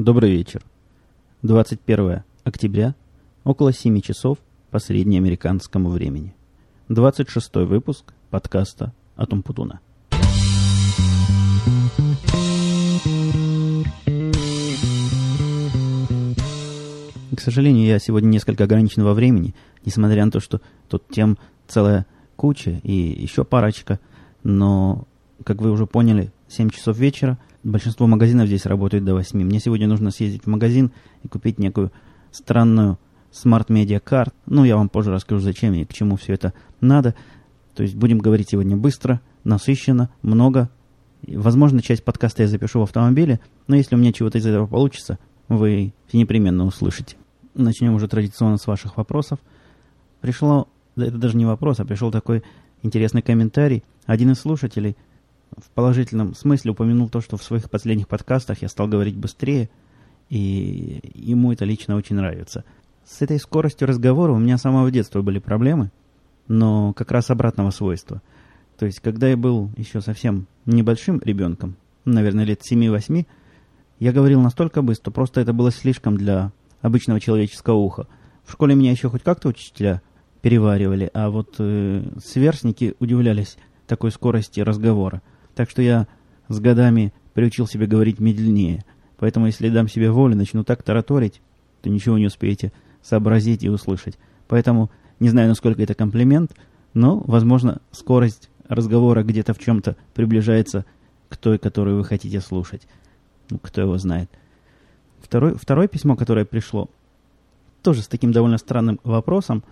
Добрый вечер. 21 октября, около 7 часов по среднеамериканскому времени. 26 выпуск подкаста «Атум Путуна». К сожалению, я сегодня несколько ограничен во времени, несмотря на то, что тут тем целая куча и еще парочка, но, как вы уже поняли, 7 часов вечера – Большинство магазинов здесь работают до 8. Мне сегодня нужно съездить в магазин и купить некую странную Card. Ну, я вам позже расскажу, зачем и к чему все это надо. То есть будем говорить сегодня быстро, насыщенно, много. Возможно, часть подкаста я запишу в автомобиле, но если у меня чего-то из этого получится, вы непременно услышите. Начнем уже традиционно с ваших вопросов. Пришло, это даже не вопрос, а пришел такой интересный комментарий. Один из слушателей – в положительном смысле упомянул то, что в своих последних подкастах я стал говорить быстрее, и ему это лично очень нравится. С этой скоростью разговора у меня с самого детства были проблемы, но как раз обратного свойства. То есть, когда я был еще совсем небольшим ребенком, наверное, лет 7-8, я говорил настолько быстро, просто это было слишком для обычного человеческого уха. В школе меня еще хоть как-то учителя переваривали, а вот э, сверстники удивлялись такой скорости разговора. Так что я с годами приучил себя говорить медленнее. Поэтому если дам себе волю, начну так тараторить, то ничего не успеете сообразить и услышать. Поэтому не знаю, насколько это комплимент, но, возможно, скорость разговора где-то в чем-то приближается к той, которую вы хотите слушать. Ну, кто его знает. Второе, второе письмо, которое пришло, тоже с таким довольно странным вопросом.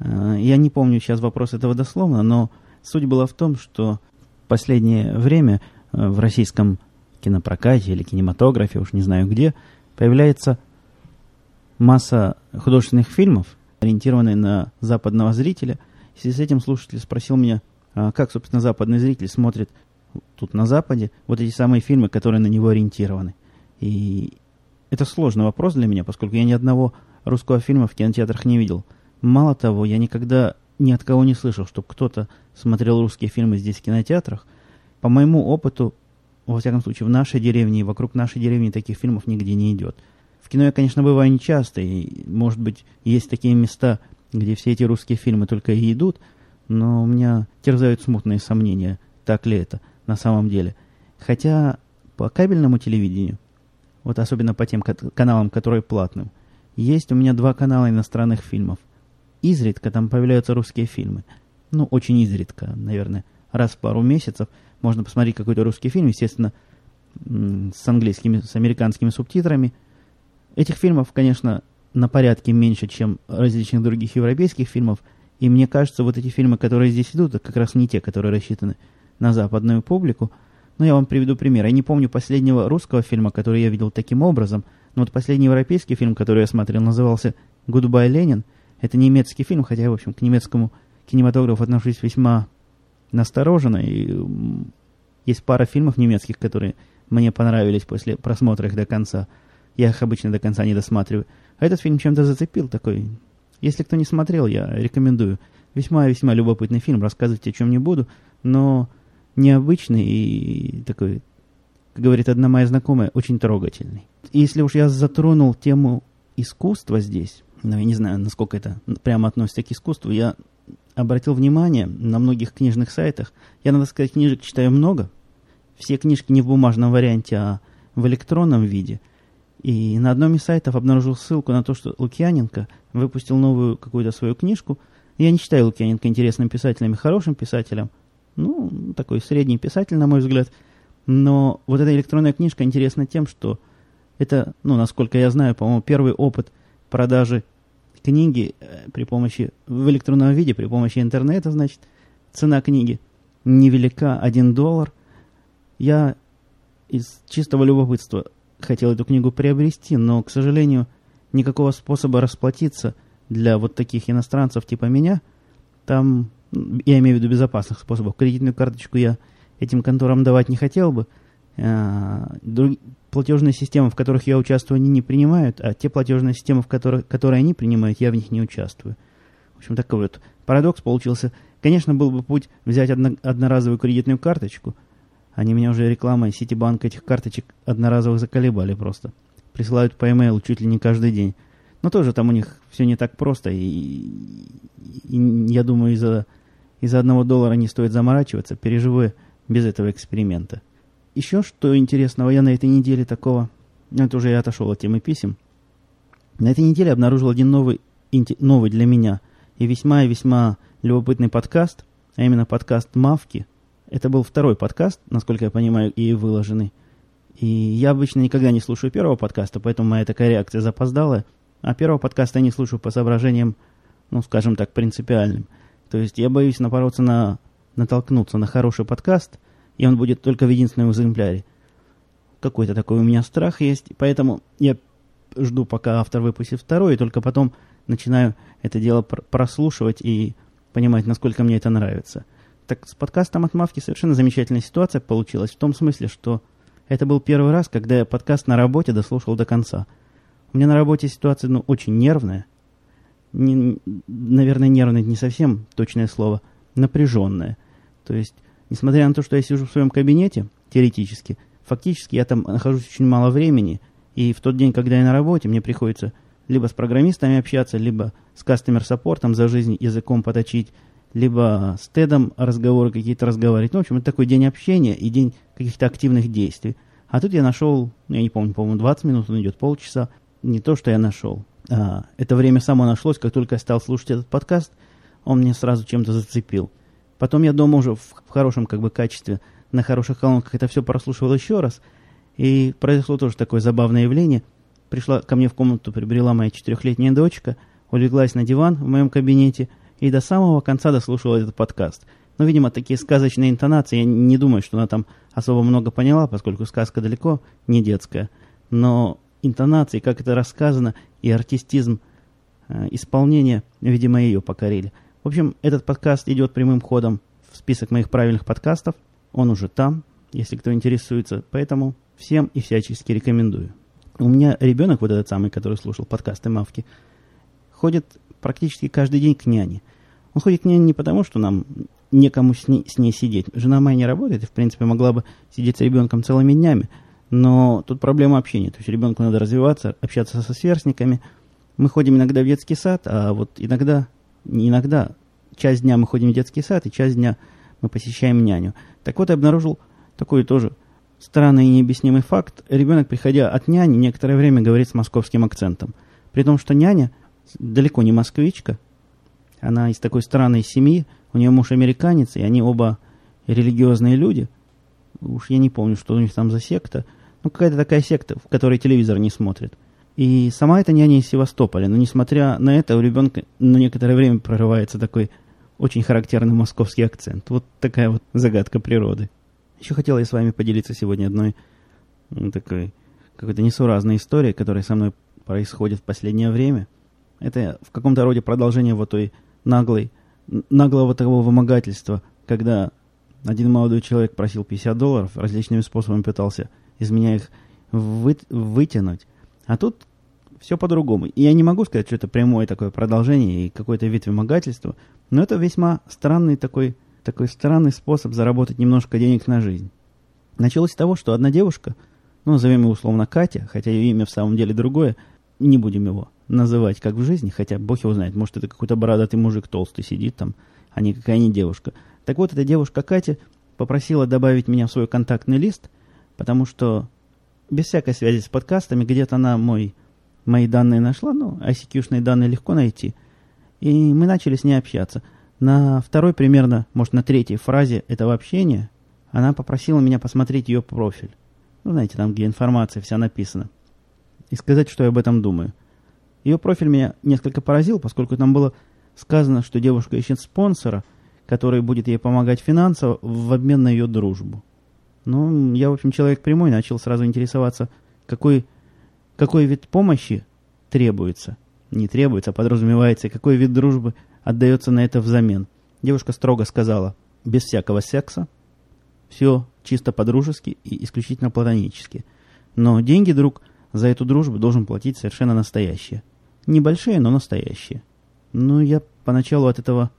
Э, я не помню сейчас вопрос этого дословно, но суть была в том, что последнее время э, в российском кинопрокате или кинематографе, уж не знаю где, появляется масса художественных фильмов, ориентированных на западного зрителя. В связи с этим слушатель спросил меня, а как, собственно, западный зритель смотрит тут на Западе вот эти самые фильмы, которые на него ориентированы. И это сложный вопрос для меня, поскольку я ни одного русского фильма в кинотеатрах не видел. Мало того, я никогда ни от кого не слышал, чтобы кто-то смотрел русские фильмы здесь в кинотеатрах. По моему опыту, во всяком случае, в нашей деревне и вокруг нашей деревни таких фильмов нигде не идет. В кино я, конечно, бываю нечасто, и, может быть, есть такие места, где все эти русские фильмы только и идут, но у меня терзают смутные сомнения, так ли это на самом деле. Хотя по кабельному телевидению, вот особенно по тем каналам, которые платным, есть у меня два канала иностранных фильмов – изредка там появляются русские фильмы. Ну, очень изредка, наверное, раз в пару месяцев можно посмотреть какой-то русский фильм, естественно, с английскими, с американскими субтитрами. Этих фильмов, конечно, на порядке меньше, чем различных других европейских фильмов. И мне кажется, вот эти фильмы, которые здесь идут, как раз не те, которые рассчитаны на западную публику. Но я вам приведу пример. Я не помню последнего русского фильма, который я видел таким образом, но вот последний европейский фильм, который я смотрел, назывался «Goodbye, Ленин», это немецкий фильм, хотя, в общем, к немецкому кинематографу отношусь весьма настороженно. И есть пара фильмов немецких, которые мне понравились после просмотра их до конца. Я их обычно до конца не досматриваю. А этот фильм чем-то зацепил такой. Если кто не смотрел, я рекомендую. Весьма-весьма любопытный фильм, рассказывать о чем не буду, но необычный и такой, как говорит одна моя знакомая, очень трогательный. Если уж я затронул тему искусства здесь, ну, я не знаю, насколько это прямо относится к искусству, я обратил внимание на многих книжных сайтах. Я, надо сказать, книжек читаю много. Все книжки не в бумажном варианте, а в электронном виде. И на одном из сайтов обнаружил ссылку на то, что Лукьяненко выпустил новую какую-то свою книжку. Я не считаю Лукьяненко интересным писателем и хорошим писателем. Ну, такой средний писатель, на мой взгляд. Но вот эта электронная книжка интересна тем, что это, ну, насколько я знаю, по-моему, первый опыт продажи книги э, при помощи, в электронном виде, при помощи интернета, значит, цена книги невелика, 1 доллар. Я из чистого любопытства хотел эту книгу приобрести, но, к сожалению, никакого способа расплатиться для вот таких иностранцев типа меня, там, я имею в виду безопасных способов, кредитную карточку я этим конторам давать не хотел бы, платежные системы, в которых я участвую, они не принимают, а те платежные системы, в которых, которые они принимают, я в них не участвую. В общем, такой вот парадокс получился. Конечно, был бы путь взять одно, одноразовую кредитную карточку. Они меня уже рекламой Ситибанк этих карточек одноразовых заколебали просто. присылают по e-mail чуть ли не каждый день. Но тоже там у них все не так просто, и, и я думаю, из-за из одного доллара не стоит заморачиваться, переживу без этого эксперимента. Еще что интересного, я на этой неделе такого, ну, это уже я отошел от темы писем, на этой неделе обнаружил один новый, новый для меня и весьма и весьма любопытный подкаст, а именно подкаст «Мавки». Это был второй подкаст, насколько я понимаю, и выложенный. И я обычно никогда не слушаю первого подкаста, поэтому моя такая реакция запоздала. А первого подкаста я не слушаю по соображениям, ну, скажем так, принципиальным. То есть я боюсь напороться на... натолкнуться на хороший подкаст, и он будет только в единственном экземпляре. Какой-то такой у меня страх есть, поэтому я жду, пока автор выпустит второй, и только потом начинаю это дело прослушивать и понимать, насколько мне это нравится. Так с подкастом «Отмавки» совершенно замечательная ситуация получилась, в том смысле, что это был первый раз, когда я подкаст на работе дослушал до конца. У меня на работе ситуация, ну, очень нервная. Не, наверное, нервная не совсем точное слово. Напряженная. То есть, несмотря на то, что я сижу в своем кабинете, теоретически, фактически я там нахожусь очень мало времени, и в тот день, когда я на работе, мне приходится либо с программистами общаться, либо с кастомер-саппортом за жизнь языком поточить, либо с Тедом разговоры какие-то разговаривать. Ну, в общем, это такой день общения и день каких-то активных действий. А тут я нашел, я не помню, по-моему, 20 минут, он идет полчаса. Не то, что я нашел. А, это время само нашлось, как только я стал слушать этот подкаст, он мне сразу чем-то зацепил. Потом я дома уже в, в хорошем как бы качестве, на хороших колонках это все прослушивал еще раз. И произошло тоже такое забавное явление. Пришла ко мне в комнату, прибрела моя четырехлетняя дочка, улеглась на диван в моем кабинете – и до самого конца дослушала этот подкаст. Но, видимо, такие сказочные интонации, я не думаю, что она там особо много поняла, поскольку сказка далеко не детская. Но интонации, как это рассказано, и артистизм э, исполнения, видимо, ее покорили. В общем, этот подкаст идет прямым ходом в список моих правильных подкастов. Он уже там, если кто интересуется. Поэтому всем и всячески рекомендую. У меня ребенок, вот этот самый, который слушал подкасты Мавки, ходит практически каждый день к няне. Он ходит к няне не потому, что нам некому с ней, с ней сидеть. Жена моя не работает и, в принципе, могла бы сидеть с ребенком целыми днями. Но тут проблема общения. То есть ребенку надо развиваться, общаться со сверстниками. Мы ходим иногда в детский сад, а вот иногда, иногда, часть дня мы ходим в детский сад, и часть дня мы посещаем няню. Так вот, я обнаружил такой тоже странный и необъяснимый факт. Ребенок, приходя от няни, некоторое время говорит с московским акцентом. При том, что няня – далеко не москвичка. Она из такой странной семьи. У нее муж американец, и они оба религиозные люди. Уж я не помню, что у них там за секта. Ну, какая-то такая секта, в которой телевизор не смотрит. И сама эта няня из Севастополя. Но, несмотря на это, у ребенка на некоторое время прорывается такой очень характерный московский акцент. Вот такая вот загадка природы. Еще хотел я с вами поделиться сегодня одной ну, такой какой-то несуразной историей, которая со мной происходит в последнее время – это в каком-то роде продолжение вот той наглой, наглого такого вымогательства, когда один молодой человек просил 50 долларов, различными способами пытался из меня их вы, вытянуть. А тут все по-другому. И я не могу сказать, что это прямое такое продолжение и какой-то вид вымогательства, но это весьма странный такой, такой странный способ заработать немножко денег на жизнь. Началось с того, что одна девушка, ну, назовем ее условно Катя, хотя ее имя в самом деле другое, не будем его называть как в жизни, хотя бог его знает, может это какой-то бородатый мужик толстый сидит там, а не какая-нибудь девушка. Так вот, эта девушка Катя попросила добавить меня в свой контактный лист, потому что без всякой связи с подкастами где-то она мой, мои данные нашла, ну, ICQ-шные данные легко найти, и мы начали с ней общаться. На второй примерно, может, на третьей фразе этого общения она попросила меня посмотреть ее профиль. Ну, знаете, там, где информация вся написана. И сказать, что я об этом думаю. Ее профиль меня несколько поразил, поскольку там было сказано, что девушка ищет спонсора, который будет ей помогать финансово в обмен на ее дружбу. Ну, я, в общем, человек прямой, начал сразу интересоваться, какой, какой вид помощи требуется. Не требуется, а подразумевается, и какой вид дружбы отдается на это взамен. Девушка строго сказала, без всякого секса, все чисто по-дружески и исключительно платонически. Но деньги, друг, за эту дружбу должен платить совершенно настоящие. Небольшие, но настоящие. Ну, я поначалу от этого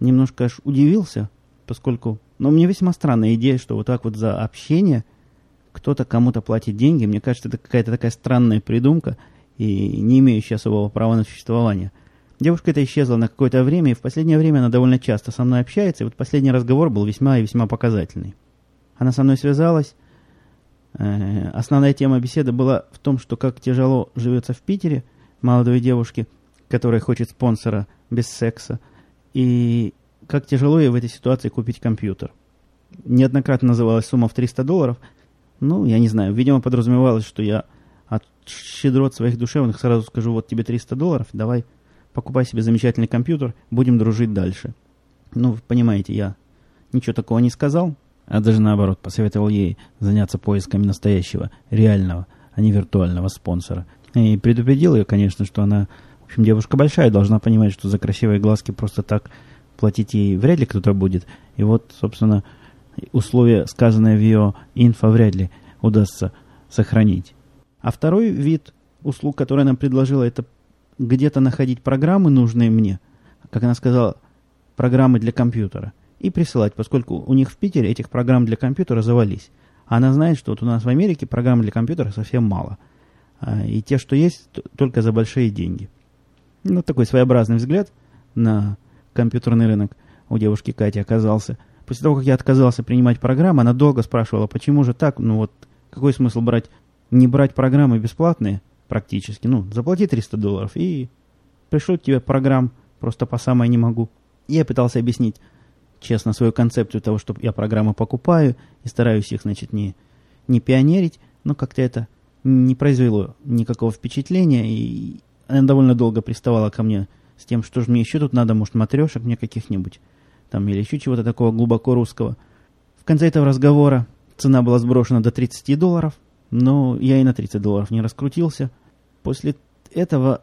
немножко аж удивился, поскольку... Но ну, мне весьма странная идея, что вот так вот за общение кто-то кому-то платит деньги. Мне кажется, это какая-то такая странная придумка и не имеющая особого права на существование. Девушка эта исчезла на какое-то время, и в последнее время она довольно часто со мной общается, и вот последний разговор был весьма и весьма показательный. Она со мной связалась. Э, основная тема беседы была в том, что как тяжело живется в Питере молодой девушке, которая хочет спонсора без секса, и как тяжело ей в этой ситуации купить компьютер. Неоднократно называлась сумма в 300 долларов – ну, я не знаю, видимо, подразумевалось, что я от щедрот своих душевных сразу скажу, вот тебе 300 долларов, давай покупай себе замечательный компьютер, будем дружить дальше. Ну, понимаете, я ничего такого не сказал, а даже наоборот, посоветовал ей заняться поисками настоящего, реального, а не виртуального спонсора. И предупредил ее, конечно, что она, в общем, девушка большая, должна понимать, что за красивые глазки просто так платить ей вряд ли кто-то будет. И вот, собственно, условия, сказанные в ее инфо, вряд ли удастся сохранить. А второй вид услуг, который она предложила, это где-то находить программы, нужные мне, как она сказала, программы для компьютера, и присылать, поскольку у них в Питере этих программ для компьютера завались. Она знает, что вот у нас в Америке программ для компьютера совсем мало. А, и те, что есть, только за большие деньги. Ну, такой своеобразный взгляд на компьютерный рынок у девушки Кати оказался – После того, как я отказался принимать программы, она долго спрашивала, почему же так, ну вот, какой смысл брать, не брать программы бесплатные? Практически, ну, заплати 300 долларов и пришлют тебе программ. Просто по самой не могу. Я пытался объяснить честно свою концепцию того, что я программы покупаю и стараюсь их, значит, не, не пионерить, но как-то это не произвело никакого впечатления, и она довольно долго приставала ко мне с тем, что же мне еще тут надо, может, матрешек мне каких-нибудь там, или еще чего-то такого глубоко русского. В конце этого разговора цена была сброшена до 30 долларов, но я и на 30 долларов не раскрутился. После этого,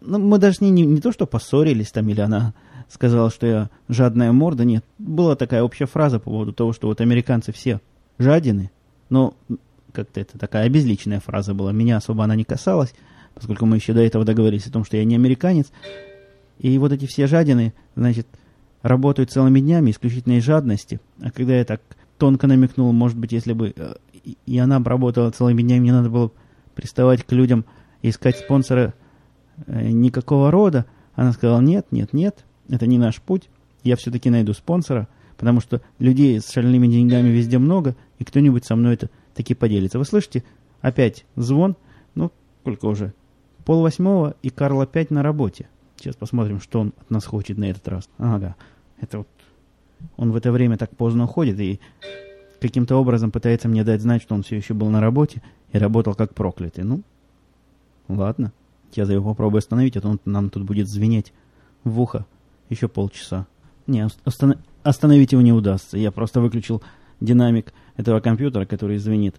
ну, мы даже не, не, не то, что поссорились там, или она сказала, что я жадная морда, нет. Была такая общая фраза по поводу того, что вот американцы все жадины, но как-то это такая обезличенная фраза была. Меня особо она не касалась, поскольку мы еще до этого договорились о том, что я не американец. И вот эти все жадины, значит, работают целыми днями исключительно из жадности. А когда я так тонко намекнул, может быть, если бы э, и она бы работала целыми днями, мне надо было приставать к людям искать спонсора э, никакого рода, она сказала, нет, нет, нет, это не наш путь, я все-таки найду спонсора, потому что людей с шальными деньгами везде много, и кто-нибудь со мной это таки поделится. Вы слышите? Опять звон, ну, сколько уже? Пол восьмого, и Карл опять на работе. Сейчас посмотрим, что он от нас хочет на этот раз. Ага, это вот он в это время так поздно уходит и каким-то образом пытается мне дать знать, что он все еще был на работе и работал как проклятый. Ну, ладно. Я за его попробую остановить, а то он нам тут будет звенеть в ухо еще полчаса. Не, останов... остановить его не удастся. Я просто выключил динамик этого компьютера, который звенит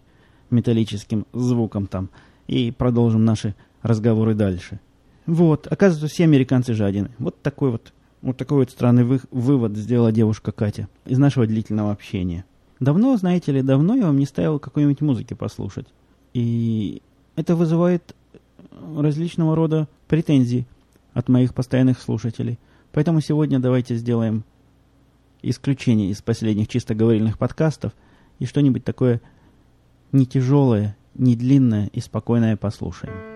металлическим звуком там, и продолжим наши разговоры дальше. Вот, оказывается, все американцы жадины. Вот такой вот, вот такой вот странный вы, вывод сделала девушка Катя из нашего длительного общения. Давно, знаете ли, давно я вам не ставил какой-нибудь музыки послушать. И это вызывает различного рода претензии от моих постоянных слушателей. Поэтому сегодня давайте сделаем исключение из последних чисто говорильных подкастов и что-нибудь такое не тяжелое, не длинное и спокойное послушаем.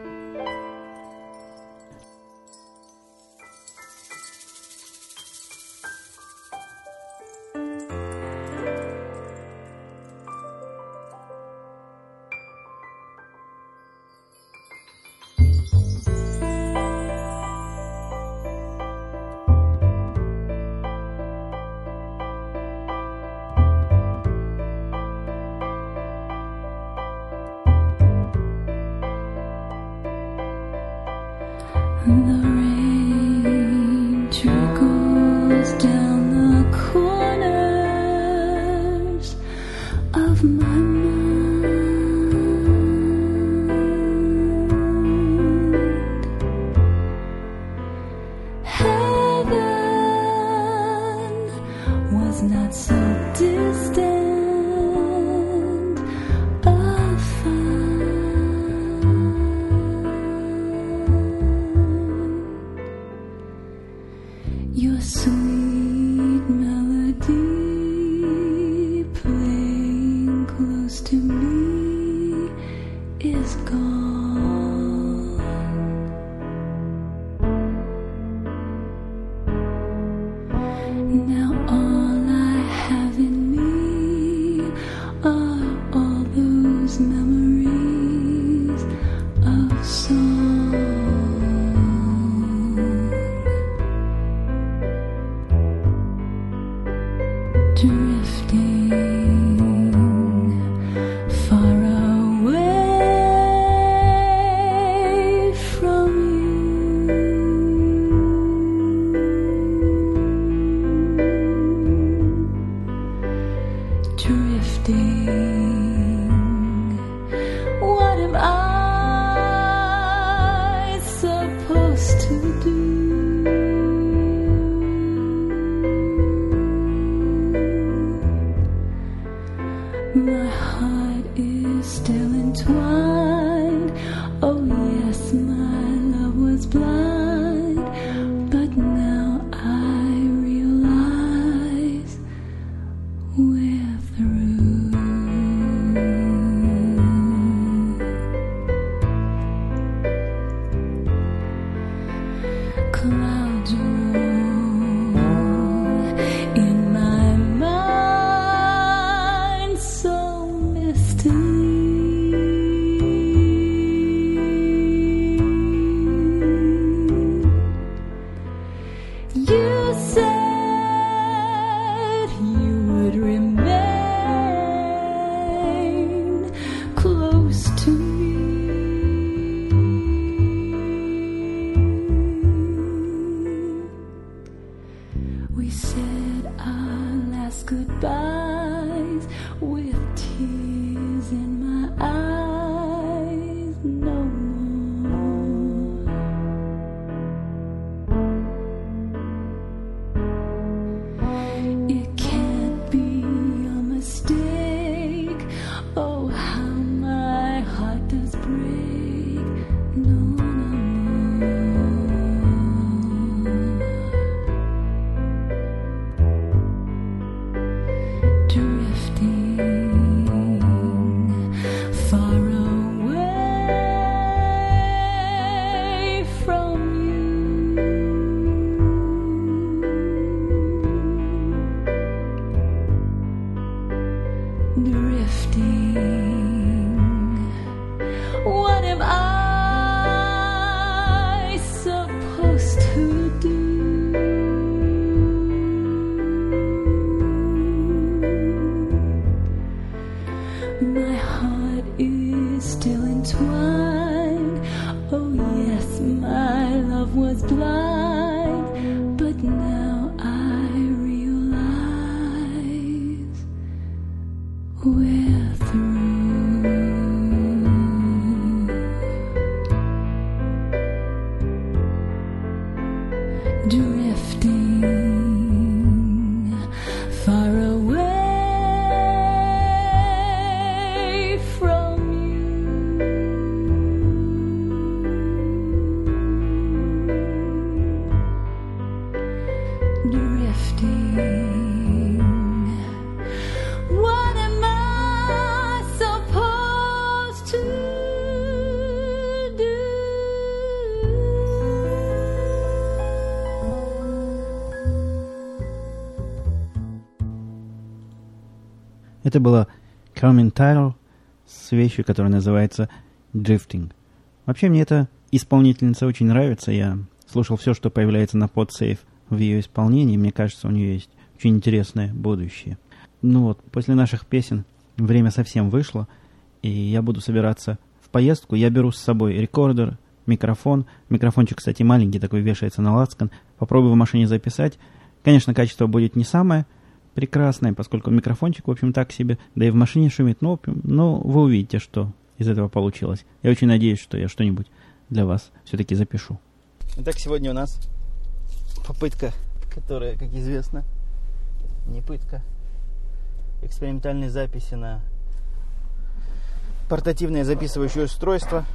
My heart is still entwined. through. Это Carmen Tyrell с вещью, которая называется Drifting. Вообще мне эта исполнительница очень нравится. Я слушал все, что появляется на PodSafe в ее исполнении. Мне кажется, у нее есть очень интересное будущее. Ну вот, после наших песен время совсем вышло, и я буду собираться в поездку. Я беру с собой рекордер, микрофон. Микрофончик, кстати, маленький, такой вешается на лацкан. Попробую в машине записать. Конечно, качество будет не самое прекрасная, поскольку микрофончик, в общем, так себе, да и в машине шумит, но, но вы увидите, что из этого получилось. Я очень надеюсь, что я что-нибудь для вас все-таки запишу. Итак, сегодня у нас попытка, которая, как известно, не пытка, экспериментальной записи на портативное записывающее устройство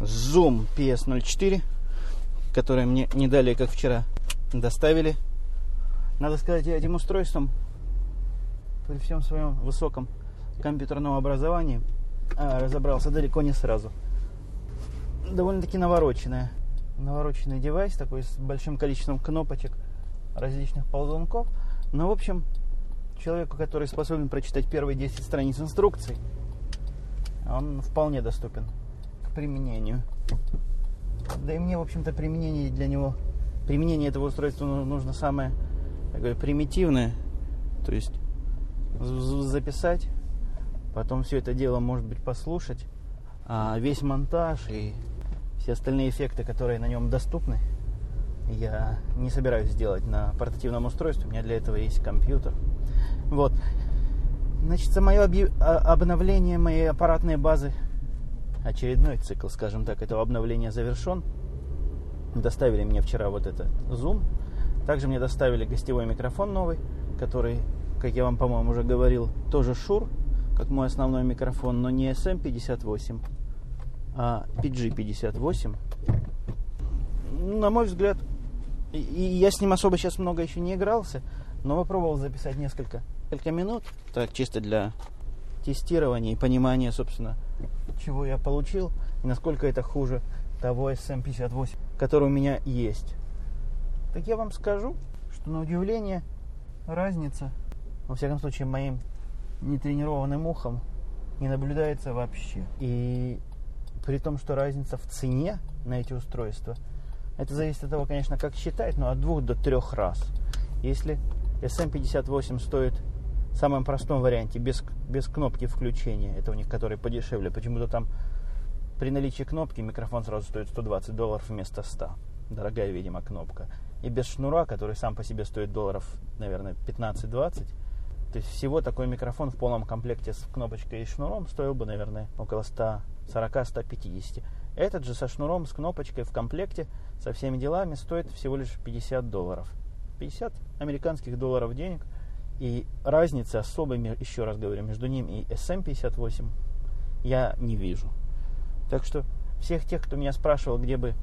Zoom PS04, которое мне не далее, как вчера, доставили. Надо сказать, я этим устройством при всем своем высоком компьютерном образовании а, разобрался далеко не сразу. Довольно-таки навороченная. Навороченный девайс такой с большим количеством кнопочек, различных ползунков. Но, в общем, человеку, который способен прочитать первые 10 страниц инструкций, он вполне доступен к применению. Да и мне, в общем-то, применение для него, применение этого устройства ну, нужно самое такое примитивное. То есть записать, потом все это дело, может быть, послушать, а весь монтаж и все остальные эффекты, которые на нем доступны, я не собираюсь сделать на портативном устройстве. У меня для этого есть компьютер. Вот. Значит, мое объ... А, обновление моей аппаратной базы, очередной цикл, скажем так, этого обновления завершен. Доставили мне вчера вот этот Zoom. Также мне доставили гостевой микрофон новый, который, как я вам, по-моему, уже говорил, тоже Shure, как мой основной микрофон, но не SM58, а PG58. На мой взгляд, и я с ним особо сейчас много еще не игрался, но попробовал записать несколько, несколько минут, так чисто для тестирования и понимания, собственно, чего я получил и насколько это хуже того SM58, который у меня есть. Так я вам скажу, что на удивление разница, во всяком случае, моим нетренированным ухом не наблюдается вообще. И при том, что разница в цене на эти устройства – это зависит от того, конечно, как считать, но от двух до трех раз. Если SM58 стоит в самом простом варианте, без, без кнопки включения, это у них который подешевле, почему-то там при наличии кнопки микрофон сразу стоит 120 долларов вместо 100. Дорогая, видимо, кнопка. И без шнура, который сам по себе стоит долларов, наверное, 15-20. То есть всего такой микрофон в полном комплекте с кнопочкой и шнуром стоил бы, наверное, около 140-150. Этот же со шнуром, с кнопочкой в комплекте, со всеми делами стоит всего лишь 50 долларов. 50 американских долларов денег. И разницы особой, еще раз говорю, между ним и SM58 я не вижу. Так что всех тех, кто меня спрашивал, где бы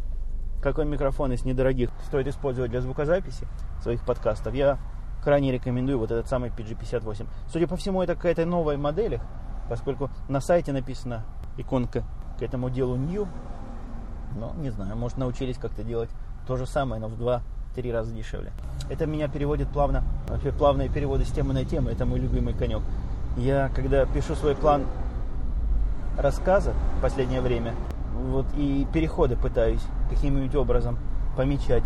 какой микрофон из недорогих стоит использовать для звукозаписи своих подкастов, я крайне рекомендую вот этот самый PG58. Судя по всему, это какая-то новая модель, поскольку на сайте написана иконка к этому делу new. Но, не знаю, может научились как-то делать то же самое, но в два-три раза дешевле. Это меня переводит плавно, вообще плавные переводы с темы на тему, это мой любимый конек. Я, когда пишу свой план рассказа в последнее время, вот и переходы пытаюсь каким-нибудь образом помечать.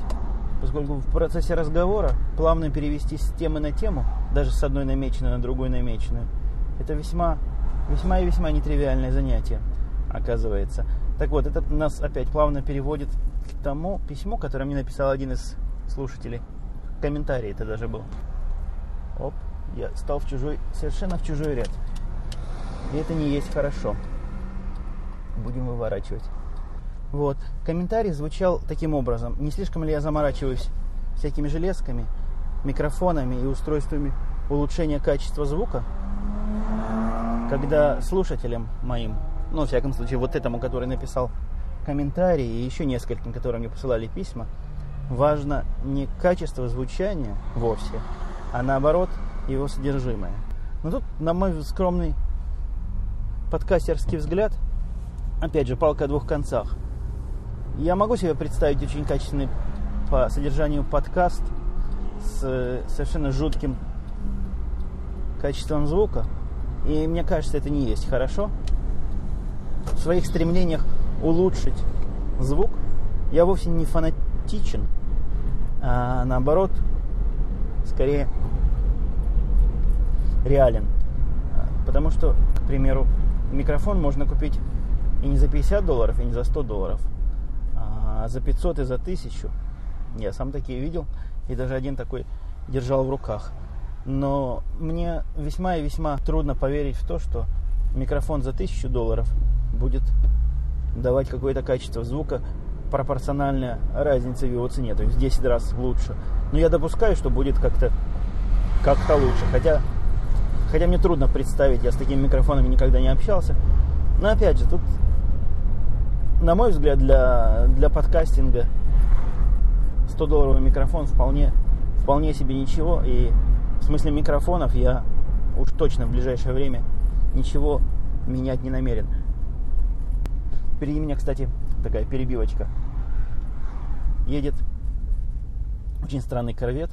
Поскольку в процессе разговора плавно перевести с темы на тему, даже с одной намеченной на другую намеченную, это весьма, весьма и весьма нетривиальное занятие оказывается. Так вот, это нас опять плавно переводит к тому письму, которое мне написал один из слушателей. Комментарий это даже был. Оп, я стал в чужой, совершенно в чужой ряд. И это не есть хорошо. Будем выворачивать. Вот. Комментарий звучал таким образом. Не слишком ли я заморачиваюсь всякими железками, микрофонами и устройствами улучшения качества звука, когда слушателям моим ну, во всяком случае, вот этому, который написал комментарии, и еще нескольким, которые мне посылали письма, важно не качество звучания вовсе, а наоборот его содержимое. Но тут, на мой скромный подкастерский взгляд, опять же, палка о двух концах. Я могу себе представить очень качественный по содержанию подкаст с совершенно жутким качеством звука. И мне кажется, это не есть хорошо в своих стремлениях улучшить звук я вовсе не фанатичен, а наоборот, скорее реален. Потому что, к примеру, микрофон можно купить и не за 50 долларов, и не за 100 долларов, за 500 и за 1000. Я сам такие видел, и даже один такой держал в руках. Но мне весьма и весьма трудно поверить в то, что микрофон за 1000 долларов будет давать какое-то качество звука пропорциональная разнице в его цене, то есть в 10 раз лучше. Но я допускаю, что будет как-то как-то лучше. Хотя, хотя мне трудно представить, я с такими микрофонами никогда не общался. Но опять же, тут, на мой взгляд, для, для подкастинга 100-долларовый микрофон вполне, вполне себе ничего. И в смысле микрофонов я уж точно в ближайшее время ничего менять не намерен. Впереди меня, кстати, такая перебивочка. Едет очень странный корвет.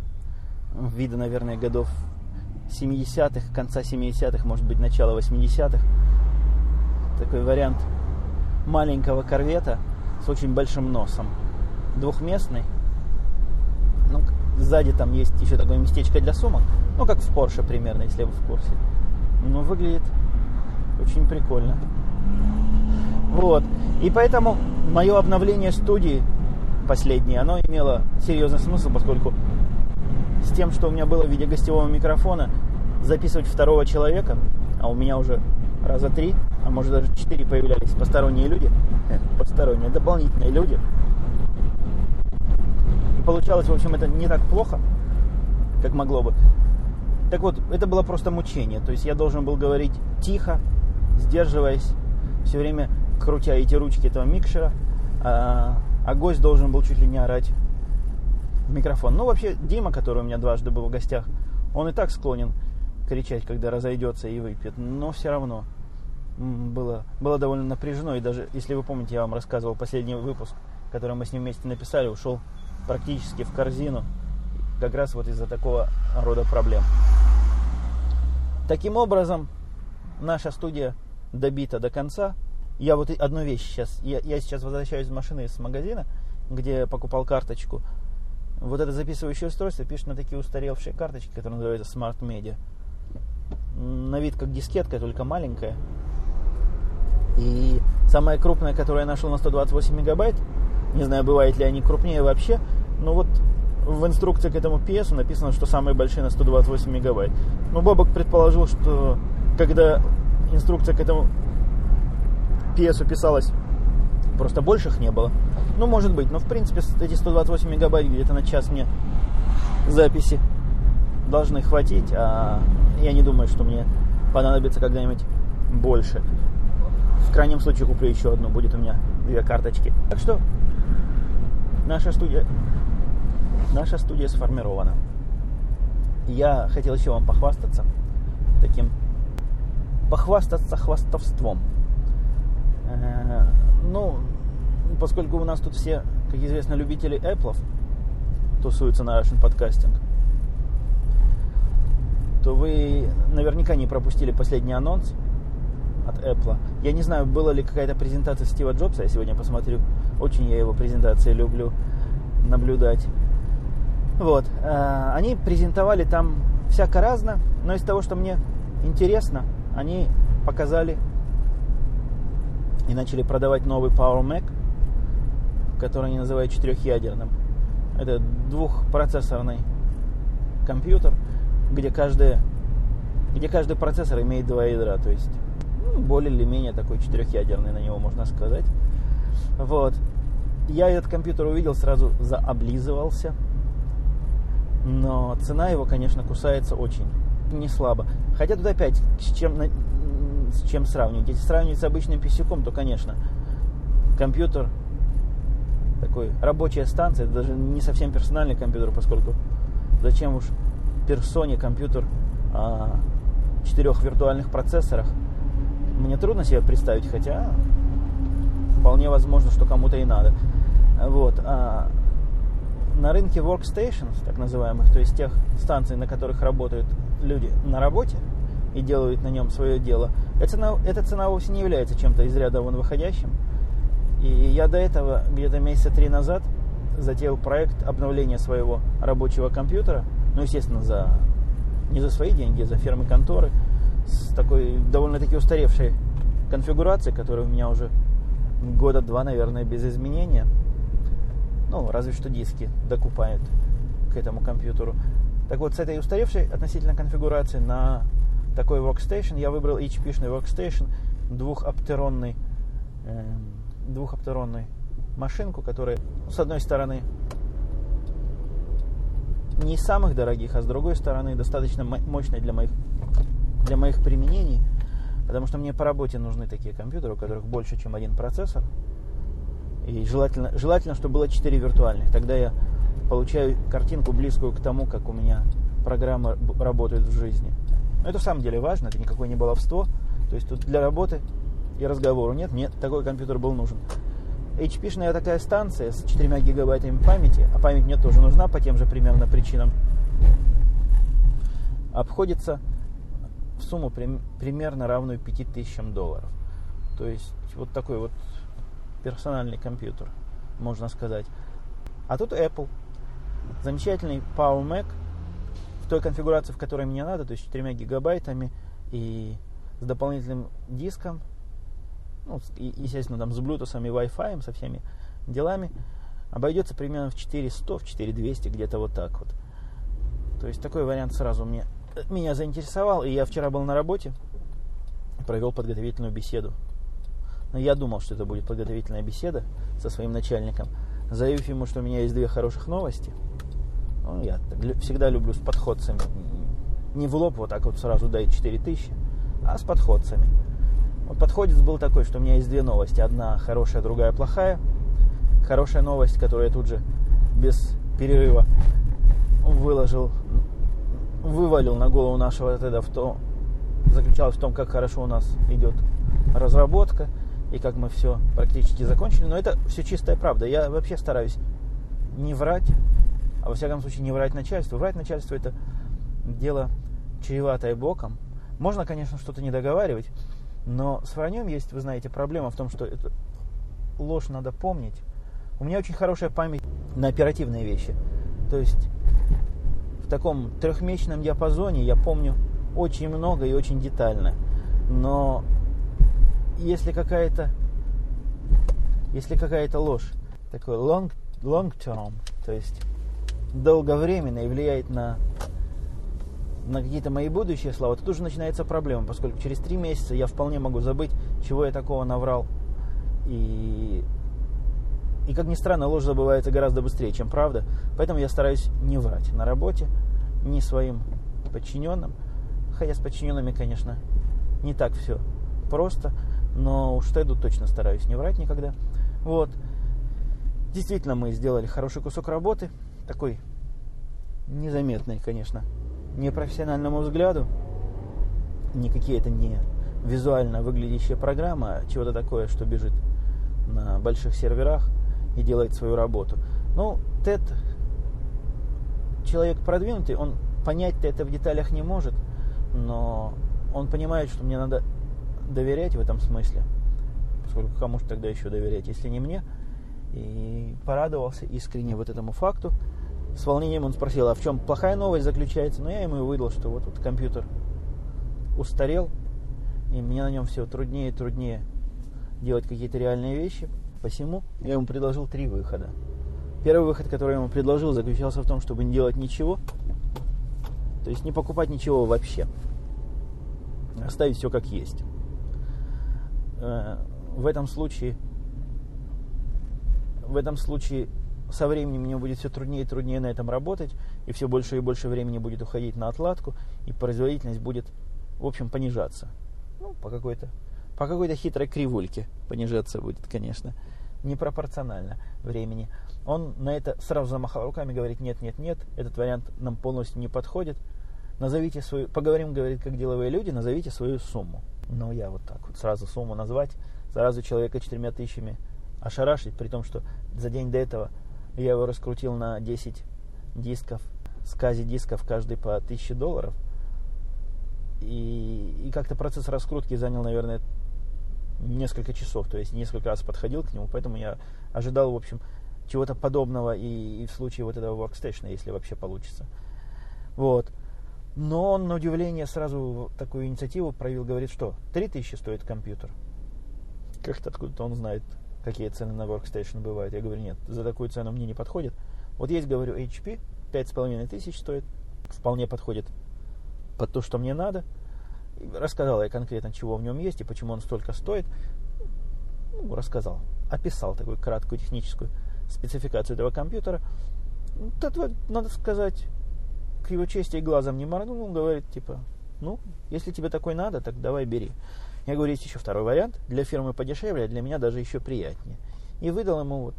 Вида, наверное, годов 70-х, конца 70-х, может быть, начало 80-х. Такой вариант маленького корвета с очень большим носом. Двухместный. Ну, сзади там есть еще такое местечко для сумок. Ну, как в Porsche примерно, если вы в курсе. Ну, выглядит очень прикольно. Вот. И поэтому мое обновление студии последнее, оно имело серьезный смысл, поскольку с тем, что у меня было в виде гостевого микрофона, записывать второго человека, а у меня уже раза три, а может даже четыре появлялись посторонние люди, э, посторонние, дополнительные люди. И получалось, в общем, это не так плохо, как могло бы. Так вот, это было просто мучение. То есть я должен был говорить тихо, сдерживаясь, все время крутя эти ручки этого микшера, а, а гость должен был чуть ли не орать в микрофон. Ну, вообще, Дима, который у меня дважды был в гостях, он и так склонен кричать, когда разойдется и выпьет, но все равно было, было довольно напряжено, и даже, если вы помните, я вам рассказывал последний выпуск, который мы с ним вместе написали, ушел практически в корзину, как раз вот из-за такого рода проблем. Таким образом, наша студия добита до конца. Я вот одну вещь сейчас, я, я сейчас возвращаюсь из машины из магазина, где покупал карточку. Вот это записывающее устройство пишет на такие устаревшие карточки, которые называются Smart Media. На вид как дискетка, только маленькая. И самая крупная, которую я нашел на 128 мегабайт, не знаю, бывает ли они крупнее вообще, но вот в инструкции к этому PS написано, что самые большие на 128 мегабайт. Но Бобок предположил, что когда инструкция к этому PS писалась, просто больших не было. Ну, может быть, но в принципе эти 128 мегабайт где-то на час мне записи должны хватить, а я не думаю, что мне понадобится когда-нибудь больше. В крайнем случае куплю еще одну, будет у меня две карточки. Так что наша студия, наша студия сформирована. Я хотел еще вам похвастаться таким, похвастаться хвастовством. Э, ну, поскольку у нас тут все, как известно, любители Apple тусуются на Russian Podcasting, то вы наверняка не пропустили последний анонс от Apple. Я не знаю, была ли какая-то презентация Стива Джобса, я сегодня посмотрю. Очень я его презентации люблю наблюдать. Вот. Э, они презентовали там всяко разно, но из того, что мне интересно, они показали и начали продавать новый Power Mac, который они называют четырехъядерным. Это двухпроцессорный компьютер, где каждый, где каждый процессор имеет два ядра, то есть ну, более или менее такой четырехъядерный на него можно сказать. Вот. Я этот компьютер увидел, сразу заоблизывался. Но цена его, конечно, кусается очень не слабо. Хотя тут опять с чем, с чем сравнивать. Если сравнивать с обычным писюком, то, конечно, компьютер такой рабочая станция, это даже не совсем персональный компьютер, поскольку зачем уж персоне компьютер о четырех виртуальных процессорах. Мне трудно себе представить, хотя вполне возможно, что кому-то и надо. Вот. А на рынке workstations, так называемых, то есть тех станций, на которых работают люди на работе и делают на нем свое дело, эта цена, эта цена вовсе не является чем-то из ряда вон выходящим. И я до этого, где-то месяца три назад, затеял проект обновления своего рабочего компьютера, ну, естественно, за не за свои деньги, а за фирмы конторы, с такой довольно-таки устаревшей конфигурацией, которая у меня уже года два, наверное, без изменения. Ну, разве что диски докупают к этому компьютеру. Так вот, с этой устаревшей относительно конфигурации на такой workstation я выбрал HP-шный workstation, двухоптеронный, э, двухоптеронный машинку, которая, с одной стороны, не из самых дорогих, а с другой стороны, достаточно мощная для моих, для моих применений, потому что мне по работе нужны такие компьютеры, у которых больше, чем один процессор, и желательно, желательно, чтобы было 4 виртуальных. Тогда я получаю картинку близкую к тому, как у меня программы работают в жизни. Но это в самом деле важно, это никакое не баловство. То есть тут для работы и разговору нет, нет, такой компьютер был нужен. HP-шная такая станция с 4 гигабайтами памяти, а память мне тоже нужна по тем же примерно причинам, обходится в сумму при, примерно равную 5000 долларов. То есть вот такой вот персональный компьютер, можно сказать. А тут Apple. Замечательный Power Mac в той конфигурации, в которой мне надо, то есть 4 гигабайтами и с дополнительным диском, ну, и, естественно, там с Bluetooth и Wi-Fi, со всеми делами, обойдется примерно в 400, в 4200, где-то вот так вот. То есть такой вариант сразу мне, меня заинтересовал, и я вчера был на работе, провел подготовительную беседу. Но я думал, что это будет подготовительная беседа со своим начальником, заявив ему, что у меня есть две хороших новости. Ну, я всегда люблю с подходцами. Не в лоб вот так вот сразу дать 4000, а с подходцами. Вот подходец был такой, что у меня есть две новости. Одна хорошая, другая плохая. Хорошая новость, которую я тут же без перерыва выложил, вывалил на голову нашего тогда в том, заключалась в том, как хорошо у нас идет разработка и как мы все практически закончили. Но это все чистая правда. Я вообще стараюсь не врать, а во всяком случае не врать начальству. Врать начальству это дело чреватое боком. Можно, конечно, что-то не договаривать, но с враньем есть, вы знаете, проблема в том, что эту ложь надо помнить. У меня очень хорошая память на оперативные вещи. То есть в таком трехмесячном диапазоне я помню очень много и очень детально. Но если какая-то если какая-то ложь, такой long, long term, то есть долговременно и влияет на на какие-то мои будущие слова, то тут уже начинается проблема, поскольку через три месяца я вполне могу забыть, чего я такого наврал. И, и как ни странно, ложь забывается гораздо быстрее, чем правда. Поэтому я стараюсь не врать на работе, ни своим подчиненным. Хотя с подчиненными, конечно, не так все просто, но уж Теду точно стараюсь не врать никогда. Вот. Действительно, мы сделали хороший кусок работы, такой незаметный, конечно, непрофессиональному взгляду, никакие это не визуально выглядящая программа, чего-то такое, что бежит на больших серверах и делает свою работу. Ну, Тед человек продвинутый, он понять-то это в деталях не может, но он понимает, что мне надо доверять в этом смысле, поскольку кому же тогда еще доверять, если не мне, и порадовался искренне вот этому факту, с волнением он спросил, а в чем плохая новость заключается? Но я ему и выдал, что вот, вот компьютер устарел, и мне на нем все труднее и труднее делать какие-то реальные вещи. Посему я ему предложил три выхода. Первый выход, который я ему предложил, заключался в том, чтобы не делать ничего, то есть не покупать ничего вообще, оставить все как есть. Э, в этом случае в этом случае со временем мне будет все труднее и труднее на этом работать, и все больше и больше времени будет уходить на отладку, и производительность будет, в общем, понижаться. Ну, по какой-то по какой-то хитрой кривульке понижаться будет, конечно, непропорционально времени. Он на это сразу замахал руками, говорит, нет, нет, нет, этот вариант нам полностью не подходит. Назовите свою, поговорим, говорит, как деловые люди, назовите свою сумму. Но я вот так вот сразу сумму назвать, сразу человека четырьмя тысячами ошарашить, при том, что за день до этого я его раскрутил на 10 дисков, скази дисков каждый по 1000 долларов. И, и как-то процесс раскрутки занял, наверное, несколько часов. То есть несколько раз подходил к нему, поэтому я ожидал, в общем, чего-то подобного и, и в случае вот этого workstation, если вообще получится. Вот. Но он, на удивление, сразу такую инициативу проявил, говорит, что 3000 стоит компьютер. Как-то откуда-то он знает какие цены на Workstation бывают. Я говорю, нет, за такую цену мне не подходит. Вот есть, говорю, HP, 5,5 тысяч стоит, вполне подходит под то, что мне надо. Рассказал я конкретно, чего в нем есть и почему он столько стоит. Ну, рассказал, описал такую краткую техническую спецификацию этого компьютера. Тот, надо сказать, к его чести и глазом не моргнул, он говорит, типа, ну, если тебе такой надо, так давай бери. Я говорю, есть еще второй вариант. Для фирмы подешевле, а для меня даже еще приятнее. И выдал ему вот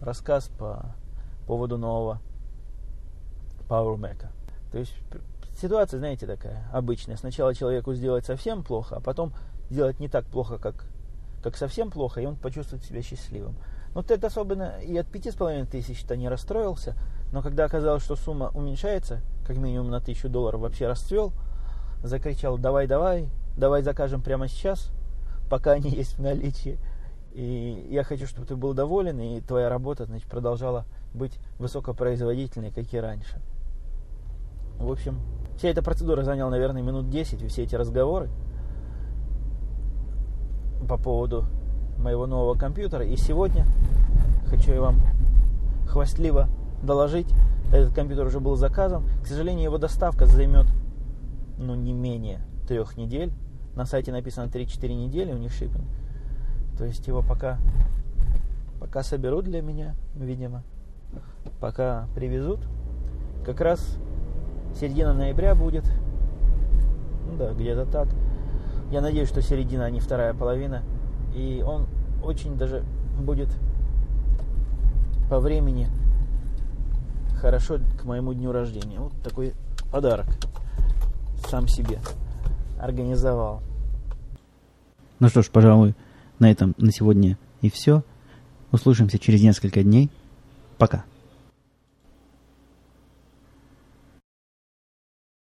рассказ по поводу нового Power Mac. То есть ситуация, знаете, такая обычная. Сначала человеку сделать совсем плохо, а потом сделать не так плохо, как, как совсем плохо, и он почувствует себя счастливым. Но Тед особенно и от пяти с половиной тысяч-то не расстроился, но когда оказалось, что сумма уменьшается, как минимум на тысячу долларов, вообще расцвел, закричал «давай, давай», давай закажем прямо сейчас, пока они есть в наличии. И я хочу, чтобы ты был доволен, и твоя работа значит, продолжала быть высокопроизводительной, как и раньше. В общем, вся эта процедура заняла, наверное, минут 10, и все эти разговоры по поводу моего нового компьютера. И сегодня хочу я вам хвастливо доложить, этот компьютер уже был заказан. К сожалению, его доставка займет ну, не менее трех недель. На сайте написано 3-4 недели у них шиппинг. То есть его пока, пока соберут для меня, видимо, пока привезут. Как раз середина ноября будет. Ну да, где-то так. Я надеюсь, что середина, а не вторая половина. И он очень даже будет по времени хорошо к моему дню рождения. Вот такой подарок сам себе организовал. Ну что ж, пожалуй, на этом на сегодня и все. Услышимся через несколько дней. Пока.